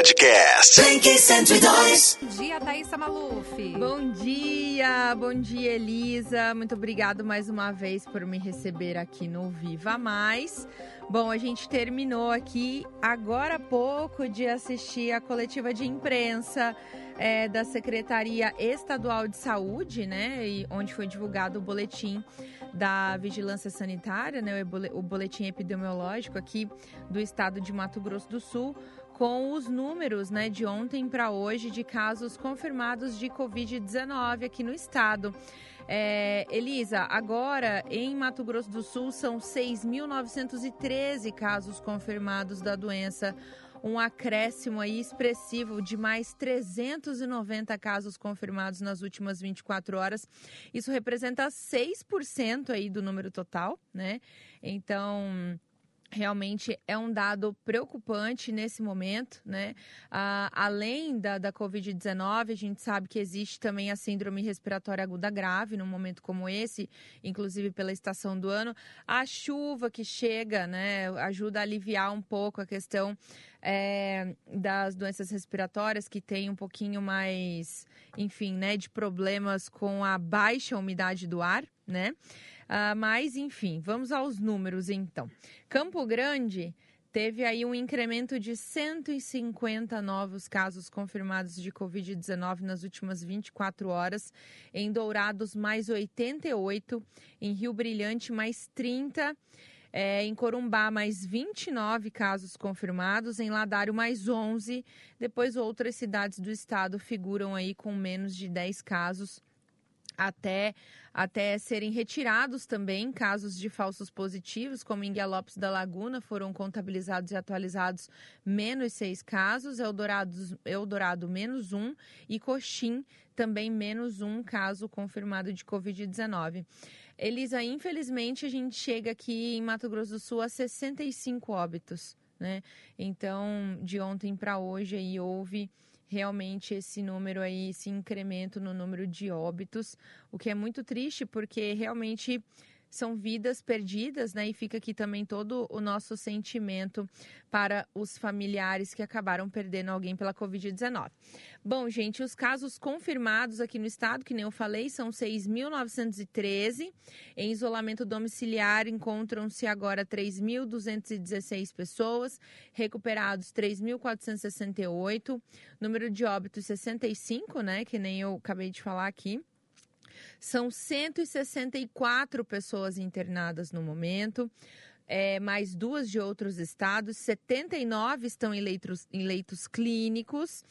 Podcast. Blink 102. Bom dia, Thaisa Maluf. Bom dia, bom dia, Elisa. Muito obrigado mais uma vez por me receber aqui no Viva Mais. Bom, a gente terminou aqui agora há pouco de assistir a coletiva de imprensa é, da Secretaria Estadual de Saúde, né? E onde foi divulgado o boletim da Vigilância Sanitária, né? O boletim epidemiológico aqui do estado de Mato Grosso do Sul com os números né, de ontem para hoje de casos confirmados de Covid-19 aqui no estado. É, Elisa, agora em Mato Grosso do Sul são 6.913 casos confirmados da doença um acréscimo aí expressivo de mais 390 casos confirmados nas últimas 24 horas. Isso representa 6% aí do número total, né? Então, realmente é um dado preocupante nesse momento, né? Ah, além da, da Covid-19, a gente sabe que existe também a síndrome respiratória aguda grave num momento como esse, inclusive pela estação do ano. A chuva que chega, né, ajuda a aliviar um pouco a questão é, das doenças respiratórias que tem um pouquinho mais, enfim, né, de problemas com a baixa umidade do ar, né? Uh, mas, enfim, vamos aos números então. Campo Grande teve aí um incremento de 150 novos casos confirmados de Covid-19 nas últimas 24 horas. Em Dourados, mais 88. Em Rio Brilhante, mais 30. É, em Corumbá, mais 29 casos confirmados. Em Ladário, mais 11. Depois, outras cidades do estado figuram aí com menos de 10 casos até, até serem retirados também casos de falsos positivos, como em Guia da Laguna foram contabilizados e atualizados menos seis casos, Eldorado, Eldorado menos um e Coxim também menos um caso confirmado de Covid-19. Elisa, infelizmente a gente chega aqui em Mato Grosso do Sul a 65 óbitos, né? Então, de ontem para hoje aí houve realmente esse número aí, esse incremento no número de óbitos, o que é muito triste porque realmente são vidas perdidas, né? E fica aqui também todo o nosso sentimento para os familiares que acabaram perdendo alguém pela Covid-19. Bom, gente, os casos confirmados aqui no estado, que nem eu falei, são 6.913. Em isolamento domiciliar encontram-se agora 3.216 pessoas, recuperados 3.468, número de óbitos 65, né? Que nem eu acabei de falar aqui. São 164 pessoas internadas no momento. É, mais duas de outros estados, 79 estão em leitos, em leitos clínicos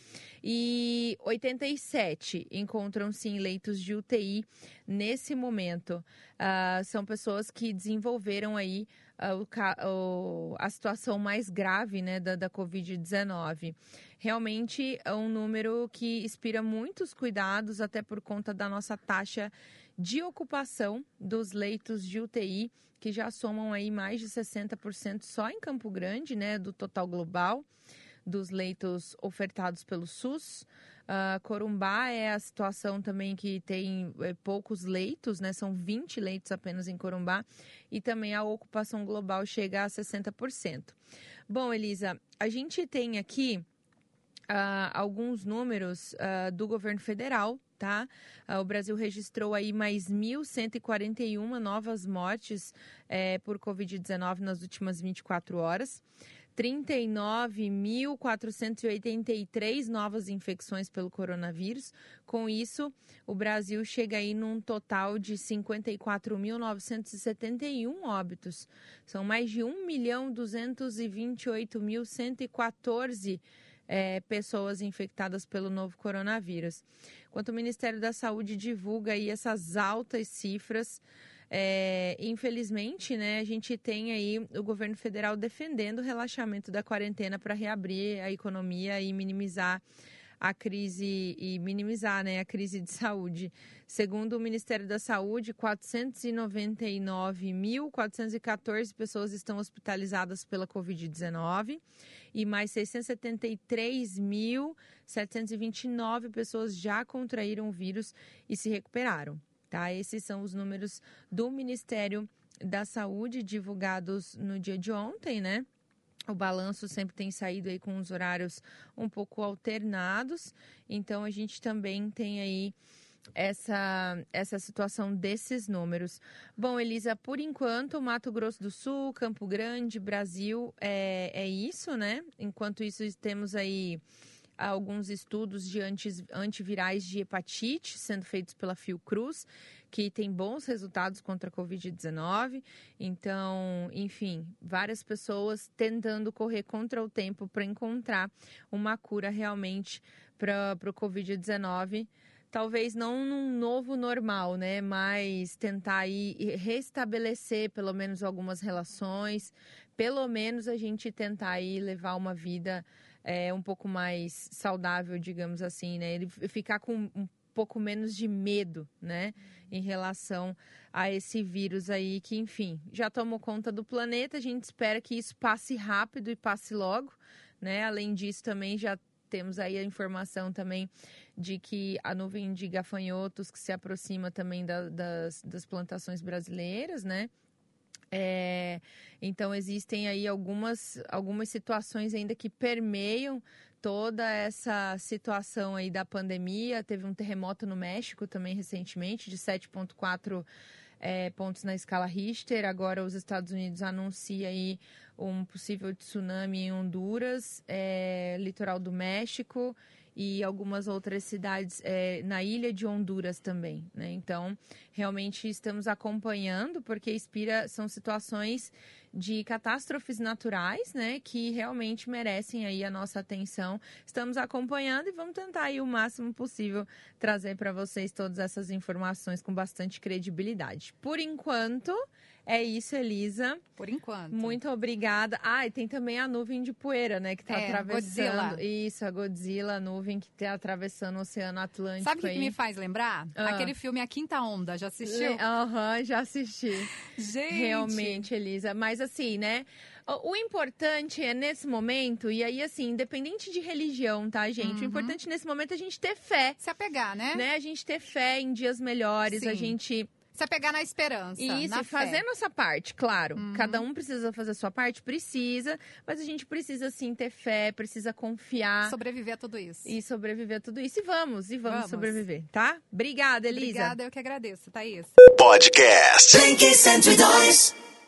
e 87 encontram-se em leitos de UTI nesse momento. Uh, são pessoas que desenvolveram aí uh, a situação mais grave né, da, da Covid-19 realmente é um número que inspira muitos cuidados, até por conta da nossa taxa de ocupação dos leitos de UTI, que já somam aí mais de 60% só em Campo Grande, né, do total global dos leitos ofertados pelo SUS. Uh, Corumbá é a situação também que tem é, poucos leitos, né? São 20 leitos apenas em Corumbá. E também a ocupação global chega a 60%. Bom, Elisa, a gente tem aqui uh, alguns números uh, do governo federal, tá? Uh, o Brasil registrou aí mais 1.141 novas mortes eh, por Covid-19 nas últimas 24 horas. 39.483 novas infecções pelo coronavírus. Com isso, o Brasil chega aí num total de 54.971 óbitos. São mais de 1.228.114 é, pessoas infectadas pelo novo coronavírus. Enquanto o Ministério da Saúde divulga aí essas altas cifras, é, infelizmente, né, a gente tem aí o governo federal defendendo o relaxamento da quarentena para reabrir a economia e minimizar a crise e minimizar né, a crise de saúde. Segundo o Ministério da Saúde, 499.414 pessoas estão hospitalizadas pela Covid-19 e mais 673.729 pessoas já contraíram o vírus e se recuperaram. Tá? Esses são os números do Ministério da Saúde divulgados no dia de ontem, né? O balanço sempre tem saído aí com os horários um pouco alternados, então a gente também tem aí essa, essa situação desses números. Bom, Elisa, por enquanto, Mato Grosso do Sul, Campo Grande, Brasil, é, é isso, né? Enquanto isso, temos aí alguns estudos de anti, antivirais de hepatite sendo feitos pela Fiocruz, que tem bons resultados contra a Covid-19. Então, enfim, várias pessoas tentando correr contra o tempo para encontrar uma cura realmente para o Covid-19 talvez não num novo normal, né? Mas tentar aí restabelecer pelo menos algumas relações, pelo menos a gente tentar aí levar uma vida é, um pouco mais saudável, digamos assim, né? Ele ficar com um pouco menos de medo, né? Em relação a esse vírus aí que, enfim, já tomou conta do planeta. A gente espera que isso passe rápido e passe logo, né? Além disso, também já temos aí a informação também de que a nuvem de gafanhotos que se aproxima também da, das, das plantações brasileiras, né? É, então existem aí algumas, algumas situações ainda que permeiam toda essa situação aí da pandemia. Teve um terremoto no México também recentemente de 7,4 é, pontos na escala Richter. Agora os Estados Unidos anunciam aí um possível tsunami em Honduras, é, litoral do México e algumas outras cidades é, na ilha de Honduras também. Né? Então, realmente estamos acompanhando, porque inspira, são situações de catástrofes naturais, né, que realmente merecem aí a nossa atenção. Estamos acompanhando e vamos tentar aí o máximo possível trazer para vocês todas essas informações com bastante credibilidade. Por enquanto, é isso, Elisa. Por enquanto. Muito obrigada. Ah, e tem também a nuvem de poeira, né? Que está é, atravessando. Godzilla. Isso, a Godzilla, a nuvem que está atravessando o Oceano Atlântico. Sabe o que, que, me faz lembrar? Ah. Aquele filme A Quinta Onda. Já assistiu? Aham, uhum, já assisti. Gente. Realmente, Elisa. Mas assim, né? O importante é nesse momento, e aí assim, independente de religião, tá, gente? Uhum. O importante nesse momento é a gente ter fé. Se apegar, né? né? A gente ter fé em dias melhores, Sim. a gente se apegar na esperança. Isso, na e fazer nossa parte, claro. Uhum. Cada um precisa fazer a sua parte, precisa, mas a gente precisa sim ter fé, precisa confiar. Sobreviver a tudo isso. E sobreviver a tudo isso. E vamos, e vamos, vamos. sobreviver, tá? Obrigada, Elisa. Obrigada, eu que agradeço, Thaís. Podcast. Blink 102.